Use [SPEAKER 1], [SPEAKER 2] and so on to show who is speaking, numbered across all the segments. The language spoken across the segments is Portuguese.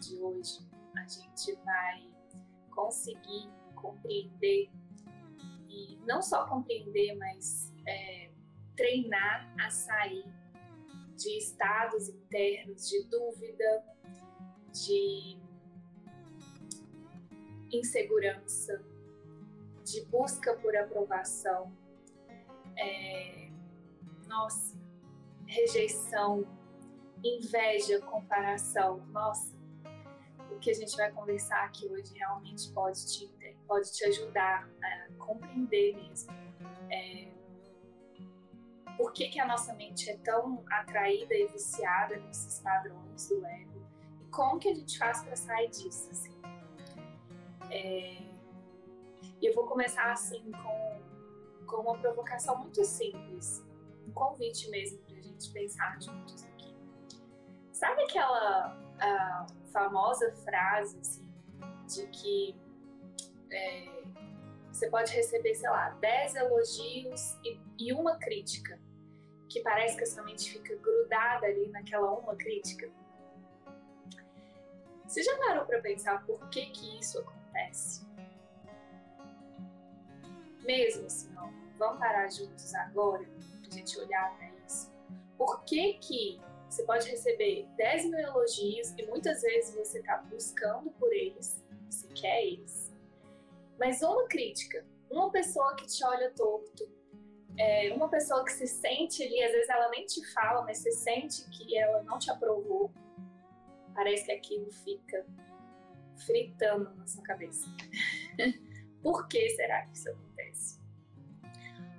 [SPEAKER 1] de hoje, a gente vai conseguir compreender e não só compreender, mas é, treinar a sair de estados internos de dúvida, de insegurança, de busca por aprovação, é, nossa, rejeição, inveja, comparação, nossa, o que a gente vai conversar aqui hoje realmente pode te, pode te ajudar a compreender mesmo é, por que, que a nossa mente é tão atraída e viciada nesses padrões do ego e como que a gente faz para sair disso, assim. É, eu vou começar assim com, com uma provocação muito simples, um convite mesmo para a gente pensar juntos aqui. Sabe aquela famosa frase assim, de que é, você pode receber, sei lá, 10 elogios e, e uma crítica, que parece que a sua mente fica grudada ali naquela uma crítica? Você já parou para pensar por que que isso acontece? Mesmo assim, vamos parar juntos agora a gente olhar para isso. Por que que você pode receber 10 mil elogios e muitas vezes você está buscando por eles, você quer eles. Mas uma crítica, uma pessoa que te olha torto, é, uma pessoa que se sente ali, às vezes ela nem te fala, mas você sente que ela não te aprovou, parece que aquilo fica fritando na sua cabeça. Por que será que isso acontece?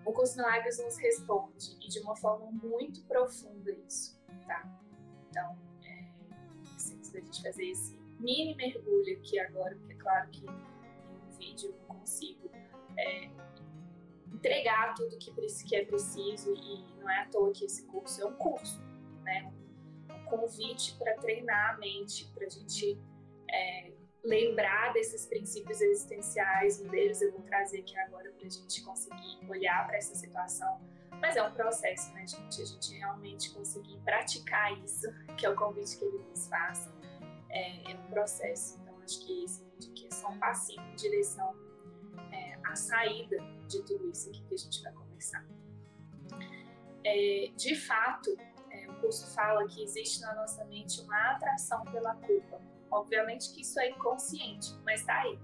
[SPEAKER 1] O curso Milagres nos responde, e de uma forma muito profunda, isso tá? Então, é, preciso da gente fazer esse mini mergulho aqui agora, porque é claro que em um vídeo eu não consigo é, entregar tudo que, que é preciso e não é à toa que esse curso é um curso, né? Um, convite para treinar a mente, para a gente é, lembrar desses princípios existenciais, um deles eu vou trazer aqui agora para a gente conseguir olhar para essa situação mas é um processo, né, gente? A gente realmente conseguir praticar isso, que é o convite que ele nos faz, é, é um processo. Então, acho que esse vídeo aqui é só um passinho em direção é, à saída de tudo isso aqui que a gente vai conversar. É, de fato, é, o curso fala que existe na nossa mente uma atração pela culpa. Obviamente que isso é inconsciente, mas está aí.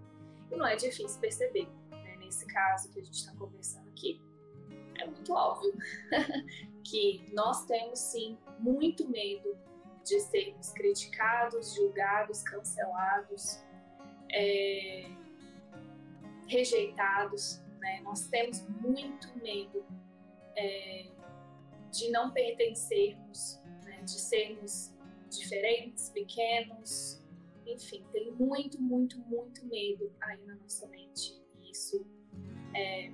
[SPEAKER 1] E não é difícil perceber, né, nesse caso que a gente está conversando aqui muito óbvio que nós temos sim muito medo de sermos criticados, julgados, cancelados, é, rejeitados. Né? Nós temos muito medo é, de não pertencermos, né? de sermos diferentes, pequenos, enfim, tem muito, muito, muito medo aí na nossa mente. E isso é,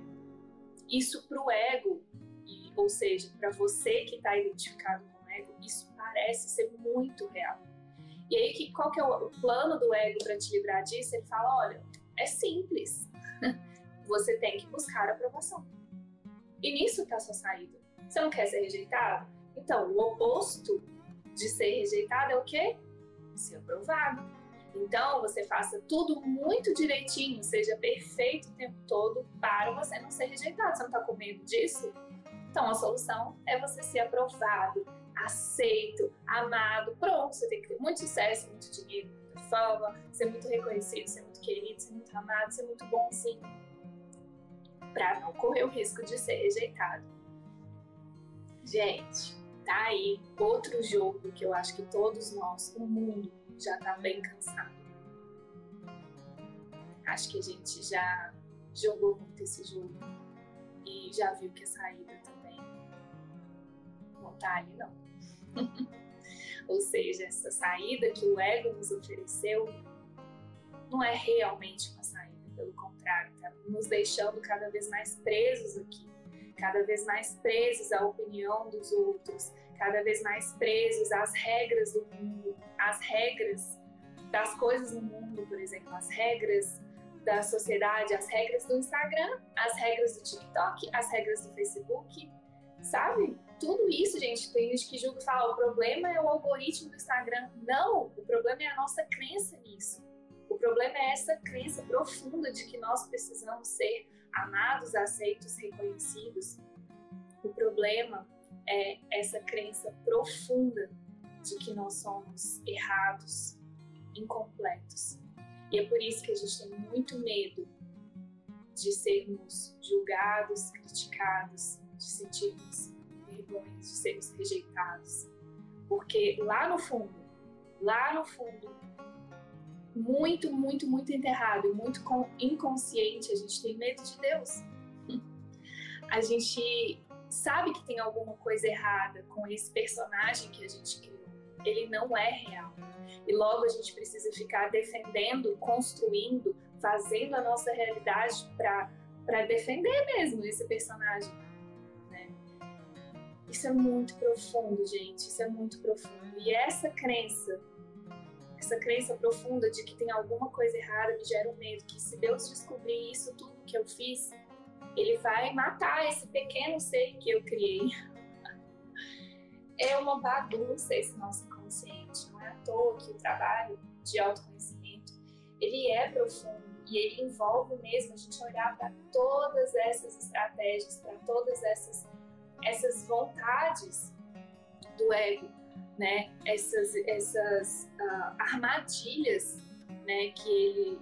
[SPEAKER 1] isso para o ego, e, ou seja, para você que está identificado com o ego, isso parece ser muito real. E aí, que, qual que é o, o plano do ego para te livrar disso? Ele fala, olha, é simples. você tem que buscar aprovação. E nisso está sua saída. Você não quer ser rejeitado? Então, o oposto de ser rejeitado é o quê? Ser aprovado. Então, você faça tudo muito direitinho, seja perfeito o tempo todo para você não ser rejeitado. Você não está com medo disso? Então, a solução é você ser aprovado, aceito, amado. Pronto, você tem que ter muito sucesso, muito dinheiro, muita fama, ser muito reconhecido, ser muito querido, ser muito amado, ser muito sim, para não correr o risco de ser rejeitado. Gente, tá aí outro jogo que eu acho que todos nós, o mundo, já tá bem cansado. Acho que a gente já jogou muito esse jogo e já viu que a saída também não tá ali, não. Ou seja, essa saída que o ego nos ofereceu não é realmente uma saída, pelo contrário, está nos deixando cada vez mais presos aqui cada vez mais presos à opinião dos outros, cada vez mais presos às regras do mundo, às regras das coisas no mundo, por exemplo, as regras da sociedade, as regras do Instagram, as regras do TikTok, as regras do Facebook, sabe? tudo isso, gente, tem gente que julga e fala, o problema é o algoritmo do Instagram. Não, o problema é a nossa crença nisso. O problema é essa crença profunda de que nós precisamos ser amados, aceitos, reconhecidos. O problema é essa crença profunda de que nós somos errados, incompletos. E é por isso que a gente tem muito medo de sermos julgados, criticados, de sentirmos vergonha, de sermos rejeitados. Porque lá no fundo, lá no fundo, muito, muito, muito enterrado, muito inconsciente, a gente tem medo de Deus. A gente sabe que tem alguma coisa errada com esse personagem que a gente criou. Ele não é real. E logo a gente precisa ficar defendendo, construindo, fazendo a nossa realidade para defender mesmo esse personagem. Né? Isso é muito profundo, gente. Isso é muito profundo. E essa crença, essa crença profunda de que tem alguma coisa errada me gera um medo que se Deus descobrir isso tudo que eu fiz, ele vai matar esse pequeno ser que eu criei. É uma bagunça esse nosso inconsciente. Não é à toa que o trabalho de autoconhecimento ele é profundo e ele envolve mesmo a gente olhar para todas essas estratégias, para todas essas essas vontades do ego, né? Essas essas uh, armadilhas, né? Que ele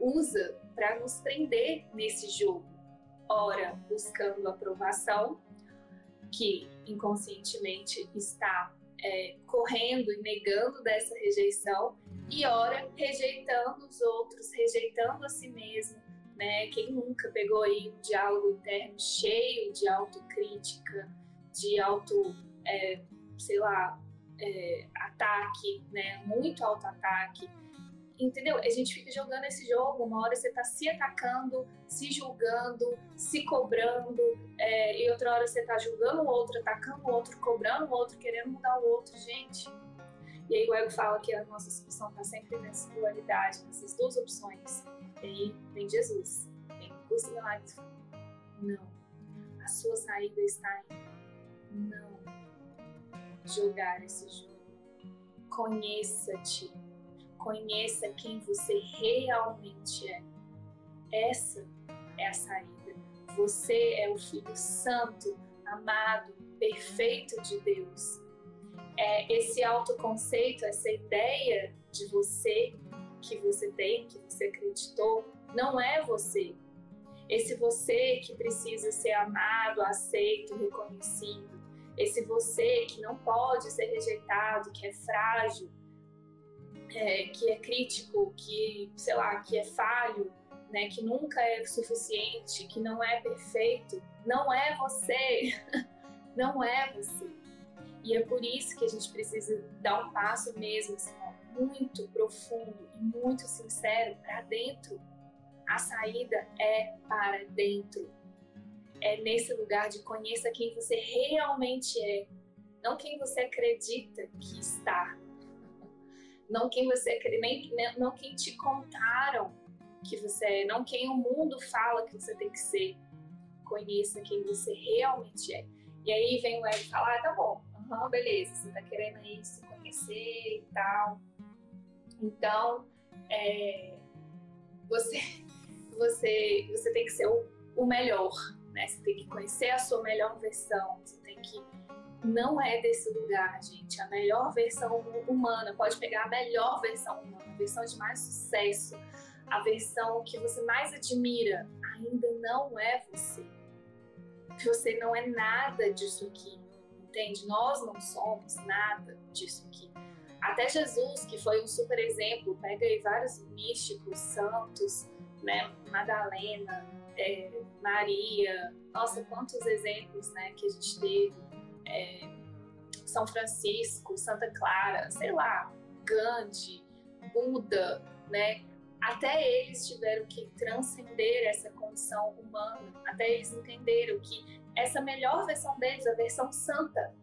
[SPEAKER 1] usa para nos prender nesse jogo. Ora, buscando aprovação, que inconscientemente está é, correndo e negando dessa rejeição, e ora rejeitando os outros, rejeitando a si mesmo. Né? Quem nunca pegou aí um diálogo interno cheio de autocrítica, de auto, é, sei lá, é, ataque, né? muito auto-ataque, entendeu? A gente fica jogando esse jogo, uma hora você tá se atacando, se julgando, se cobrando, é, e outra hora você tá julgando o outro, atacando o outro, cobrando o outro, querendo mudar o outro, gente. E aí o ego fala que a nossa solução tá sempre nessa dualidade, nessas duas opções. E aí vem Jesus, vem o curso milagres. Não. A sua saída está em não jogar esse jogo. Conheça-te Conheça quem você realmente é. Essa é a saída. Você é o Filho Santo, amado, perfeito de Deus. É esse autoconceito, essa ideia de você que você tem, que você acreditou, não é você. Esse você que precisa ser amado, aceito, reconhecido. Esse você que não pode ser rejeitado, que é frágil, é, que é crítico, que, sei lá, que é falho, né, que nunca é suficiente, que não é perfeito, não é você. não é você. E é por isso que a gente precisa dar um passo mesmo, assim, ó, muito profundo e muito sincero para dentro. A saída é para dentro. É nesse lugar de conheça quem você realmente é, não quem você acredita que está, não quem você nem não quem te contaram que você é, não quem o mundo fala que você tem que ser. Conheça quem você realmente é. E aí vem o ego falar, ah, tá bom, uhum, beleza, você tá querendo aí se conhecer e tal. Então, é, você, você, você tem que ser o, o melhor, né? Você tem que conhecer a sua melhor versão, você tem que não é desse lugar, gente. A melhor versão humana, pode pegar a melhor versão humana, a versão de mais sucesso, a versão que você mais admira, ainda não é você. Você não é nada disso aqui, entende? Nós não somos nada disso aqui. Até Jesus, que foi um super exemplo, pega aí vários místicos, santos, né? Madalena, é, Maria, nossa, quantos exemplos, né, que a gente teve é, São Francisco, Santa Clara, sei lá, Gandhi, Buda, né? Até eles tiveram que transcender essa condição humana, até eles entenderam que essa melhor versão deles, a versão santa,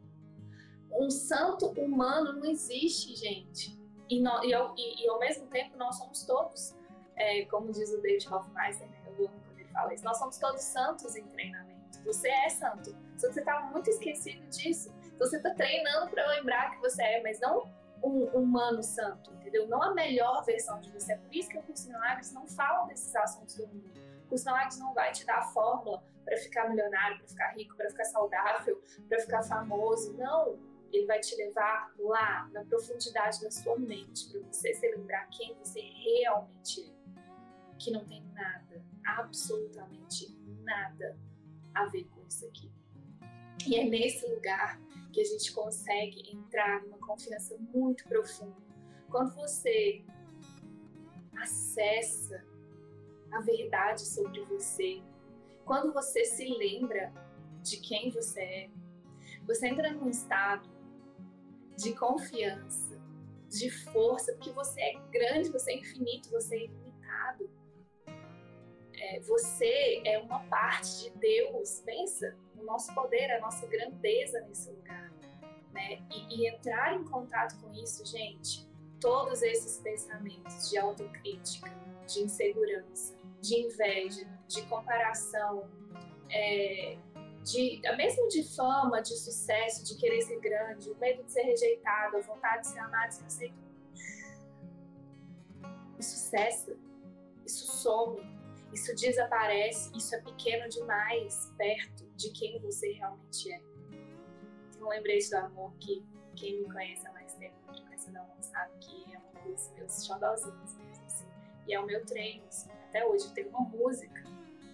[SPEAKER 1] um santo humano não existe, gente. E, no, e, ao, e, e, ao, mesmo tempo nós somos todos, é, como diz o David Hoffmeister, né? eu amo quando ele fala isso, nós somos todos santos em treinamentos. Você é santo. Só que você está muito esquecido disso. Então você está treinando para lembrar que você é, mas não um humano santo, entendeu? Não a melhor versão de você. É por isso que o curso Milagres não fala desses assuntos do mundo. O curso Milagres não vai te dar a fórmula para ficar milionário, para ficar rico, para ficar saudável, para ficar famoso. Não. Ele vai te levar lá, na profundidade da sua mente, para você se lembrar quem você realmente é. Que não tem nada, absolutamente nada a ver com isso aqui. E é nesse lugar que a gente consegue entrar numa confiança muito profunda. Quando você acessa a verdade sobre você, quando você se lembra de quem você é, você entra num estado de confiança, de força, porque você é grande, você é infinito, você. É, você é uma parte de Deus. Pensa no nosso poder, a nossa grandeza nesse lugar. Né? E, e entrar em contato com isso, gente, todos esses pensamentos de autocrítica, de insegurança, de inveja, de comparação, é, de, mesmo de fama, de sucesso, de querer ser grande, o medo de ser rejeitado, a vontade de ser amado, de ser aceito, isso cessa, isso some, isso desaparece, isso é pequeno demais perto de quem você realmente é. Tem um lembrete do amor que quem me conhece há mais tempo, me conhece não sabe que é um dos meus xodózinhos mesmo, assim. E é o meu treino, assim. Até hoje tem uma música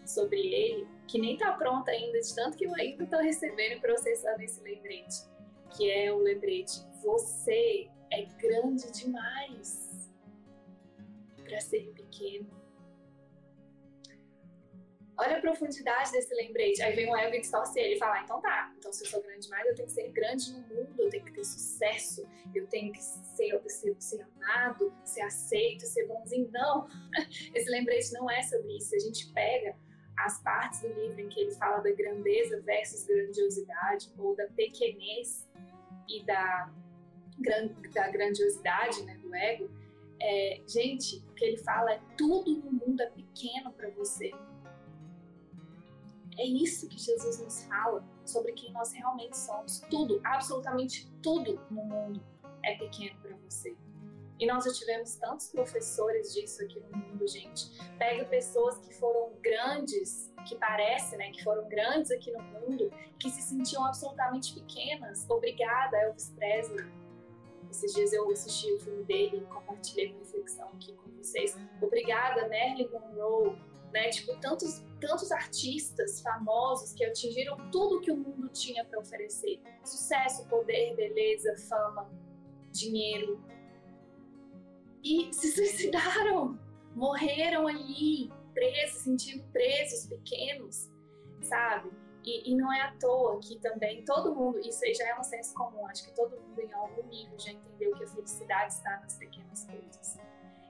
[SPEAKER 1] sobre ele que nem tá pronta ainda, de tanto que eu ainda tô recebendo e processando esse lembrete, que é o lembrete: você é grande demais para ser pequeno. Olha a profundidade desse lembrete. Aí vem o ego e distorce ele e fala: ah, então tá, então se eu sou grande demais, eu tenho que ser grande no mundo, eu tenho que ter sucesso, eu tenho que ser, ser, ser amado, ser aceito, ser bonzinho. Não, esse lembrete não é sobre isso. A gente pega as partes do livro em que ele fala da grandeza versus grandiosidade, ou da pequenez e da, da grandiosidade né, do ego. É, gente, o que ele fala é tudo no mundo é pequeno para você é isso que Jesus nos fala sobre quem nós realmente somos. Tudo, absolutamente tudo no mundo é pequeno para você. E nós já tivemos tantos professores disso aqui no mundo, gente. Pega pessoas que foram grandes, que parece, né, que foram grandes aqui no mundo, que se sentiam absolutamente pequenas. Obrigada, Elvis Presley. Esses dias eu assisti o filme dele e compartilhei uma reflexão aqui com vocês. Obrigada, Marilyn Monroe né? Tipo, tantos, tantos artistas famosos que atingiram tudo que o mundo tinha para oferecer: sucesso, poder, beleza, fama, dinheiro. E se suicidaram, morreram ali, presos, sentindo presos, pequenos, sabe? E, e, não é à toa que também todo mundo, isso aí já é um senso comum, acho que todo mundo em algum nível já entendeu que a felicidade está nas pequenas coisas.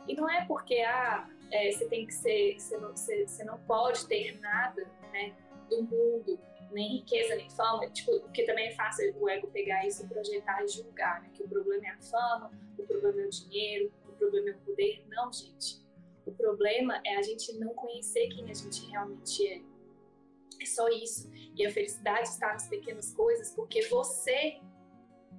[SPEAKER 1] E não é porque ah, é, você tem que ser, você não, você, você não pode ter nada né, do mundo, nem riqueza, nem fama, tipo, porque também é fácil o ego pegar isso, projetar e julgar, né, que o problema é a fama, o problema é o dinheiro, o problema é o poder. Não, gente. O problema é a gente não conhecer quem a gente realmente é. É só isso. E a felicidade está nas pequenas coisas, porque você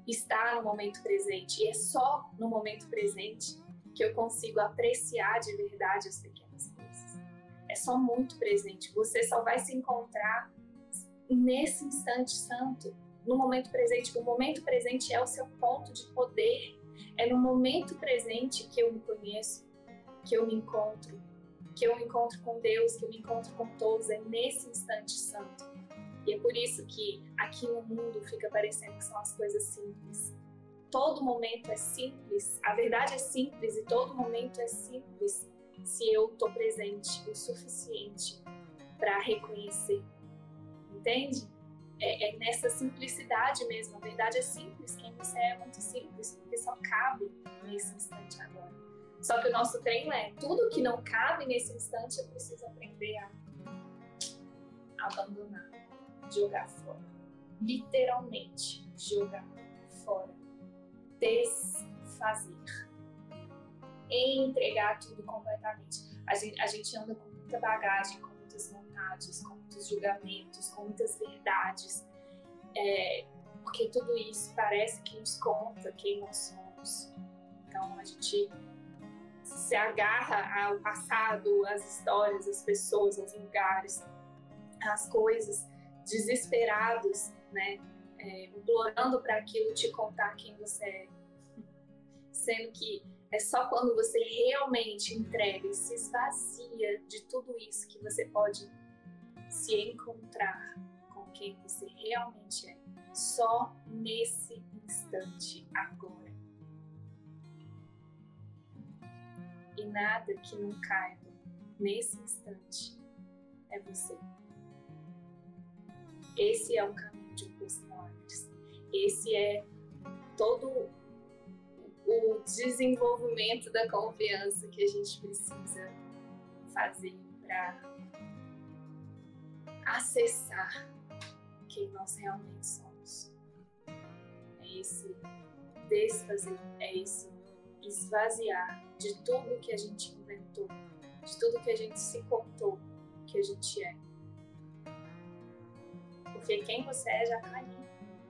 [SPEAKER 1] está no momento presente. E é só no momento presente que eu consigo apreciar de verdade as pequenas coisas. É só muito presente. Você só vai se encontrar nesse instante santo, no momento presente. O momento presente é o seu ponto de poder. É no momento presente que eu me conheço, que eu me encontro, que eu me encontro com Deus, que eu me encontro com todos. É nesse instante santo. E é por isso que aqui no mundo fica parecendo que são as coisas simples todo momento é simples, a verdade é simples e todo momento é simples se eu estou presente o suficiente para reconhecer. Entende? É, é, nessa simplicidade mesmo. A verdade é simples. Quem você é é muito simples, porque só cabe nesse instante agora. Só que o nosso treino é tudo que não cabe nesse instante eu preciso aprender a abandonar, jogar fora. Literalmente, jogar fora desfazer. Entregar tudo completamente. A gente, a gente anda com muita bagagem, com muitas vontades, com muitos julgamentos, com muitas verdades, é, porque tudo isso parece que nos conta quem nós somos. Então a gente se agarra ao passado, às histórias, às pessoas, aos lugares, às coisas, desesperados, né? É, implorando para aquilo te contar quem você é. Sendo que é só quando você realmente entrega e se esvazia de tudo isso que você pode se encontrar com quem você realmente é. Só nesse instante, agora. E nada que não caiba nesse instante é você. Esse é o caminho de um. Esse é todo o desenvolvimento da confiança que a gente precisa fazer para acessar quem nós realmente somos. É esse desfazer, é esse esvaziar de tudo que a gente inventou, de tudo que a gente se contou que a gente é. Porque quem você é já está ali,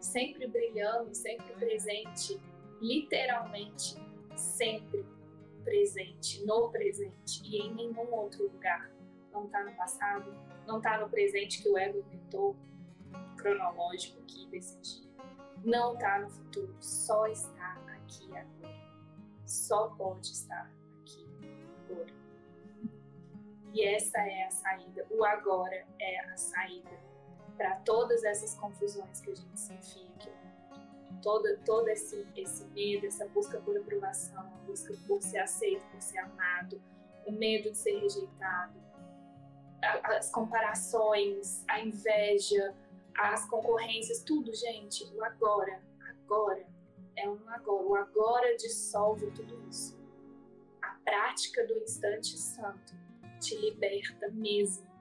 [SPEAKER 1] sempre brilhando, sempre presente, literalmente sempre presente, no presente e em nenhum outro lugar. Não está no passado, não está no presente que o ego inventou, cronológico aqui desse dia. Não está no futuro, só está aqui agora. Só pode estar aqui agora. E essa é a saída. O agora é a saída para todas essas confusões que a gente se enfia aqui todo, todo esse, esse medo, essa busca por aprovação, a busca por ser aceito, por ser amado, o medo de ser rejeitado, as comparações, a inveja, as concorrências, tudo, gente, o agora, agora, é um agora. O agora dissolve tudo isso. A prática do instante santo te liberta mesmo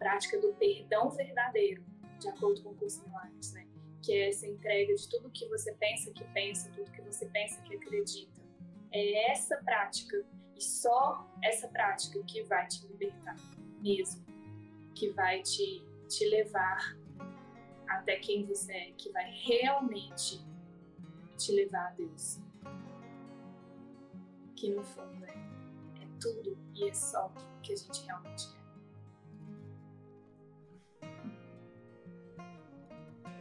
[SPEAKER 1] prática do perdão verdadeiro, de acordo com o curso Milagres, né? que é essa entrega de tudo que você pensa que pensa, tudo que você pensa que acredita. É essa prática e só essa prática que vai te libertar mesmo, que vai te, te levar até quem você é, que vai realmente te levar a Deus. Que no fundo é, é tudo e é só o que a gente realmente é.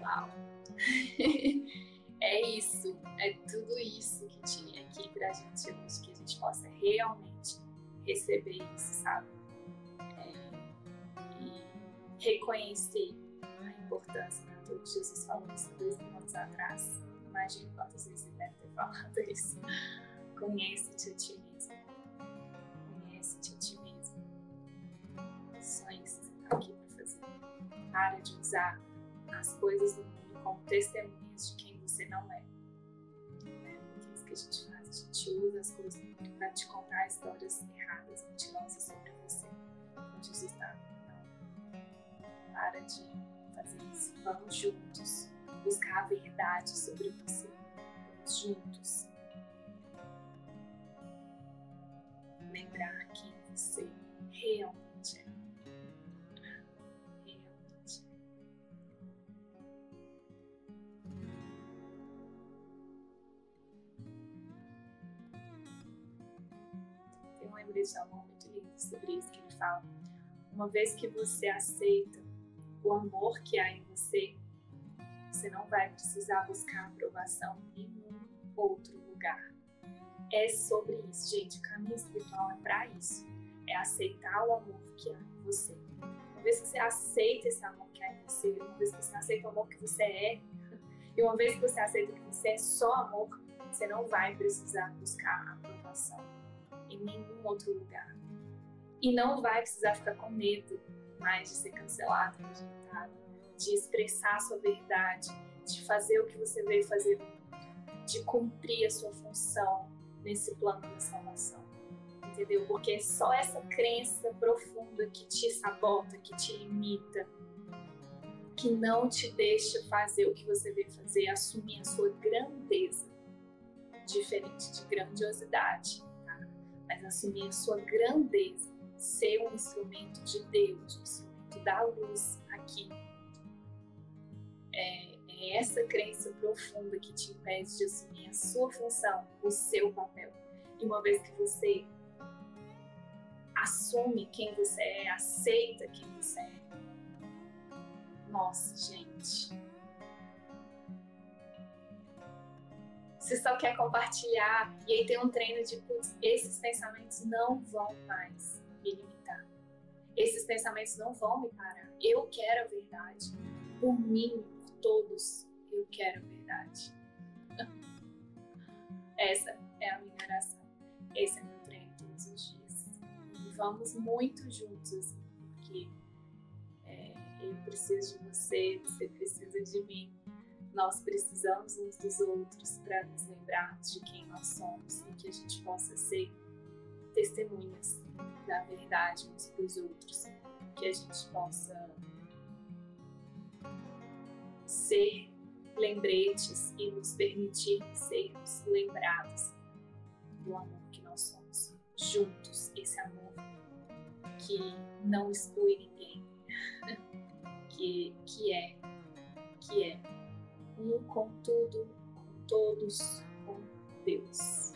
[SPEAKER 1] É isso, é tudo isso que tinha aqui pra gente hoje, que a gente possa realmente receber isso, sabe? É, e reconhecer a importância, né? Tudo que Jesus falou isso dois mil anos atrás. Imagina quantas vezes ele deve ter falado isso. Conhece-te a ti mesmo. Conhece-te a ti mesmo. Só isso que você tá aqui pra fazer. Para de usar as coisas do mundo como testemunhas de quem você não é. Né? é isso que a gente faz, a gente usa as coisas para te contar histórias erradas, mentirosas sobre você. Onde Jesus está. Não. Para de fazer isso. Vamos juntos buscar a verdade sobre você. Vamos juntos lembrar quem você realmente é. Desse amor muito lindo sobre isso que ele fala. Uma vez que você aceita o amor que há em você, você não vai precisar buscar aprovação em nenhum outro lugar. É sobre isso, gente. O caminho espiritual é para isso. É aceitar o amor que há em você. Uma vez que você aceita esse amor que há em você, uma vez que você aceita o amor que você é, e uma vez que você aceita que você é só amor, você não vai precisar buscar aprovação em nenhum outro lugar. E não vai precisar ficar com medo mais de ser cancelado, rejeitado, de expressar a sua verdade, de fazer o que você veio fazer de cumprir a sua função nesse plano da salvação. Entendeu? Porque é só essa crença profunda que te sabota, que te limita, que não te deixa fazer o que você veio fazer, assumir a sua grandeza, diferente de grandiosidade mas assumir a sua grandeza ser um instrumento de Deus, um instrumento da luz aqui. É, é essa crença profunda que te impede de assumir a sua função, o seu papel. E uma vez que você assume quem você é, aceita quem você é, nossa, gente. Você só quer compartilhar e aí tem um treino de putz, esses pensamentos não vão mais me limitar. Esses pensamentos não vão me parar. Eu quero a verdade. Por mim, por todos, eu quero a verdade. Essa é a minha oração. Esse é meu treino todos os dias. E vamos muito juntos, porque é, eu preciso de você, você precisa de mim. Nós precisamos uns dos outros para nos lembrarmos de quem nós somos e que a gente possa ser testemunhas da verdade uns para os outros, que a gente possa ser lembretes e nos permitir sermos lembrados do amor que nós somos juntos, esse amor que não exclui ninguém, que, que é, que é um com tudo, com todos, com Deus.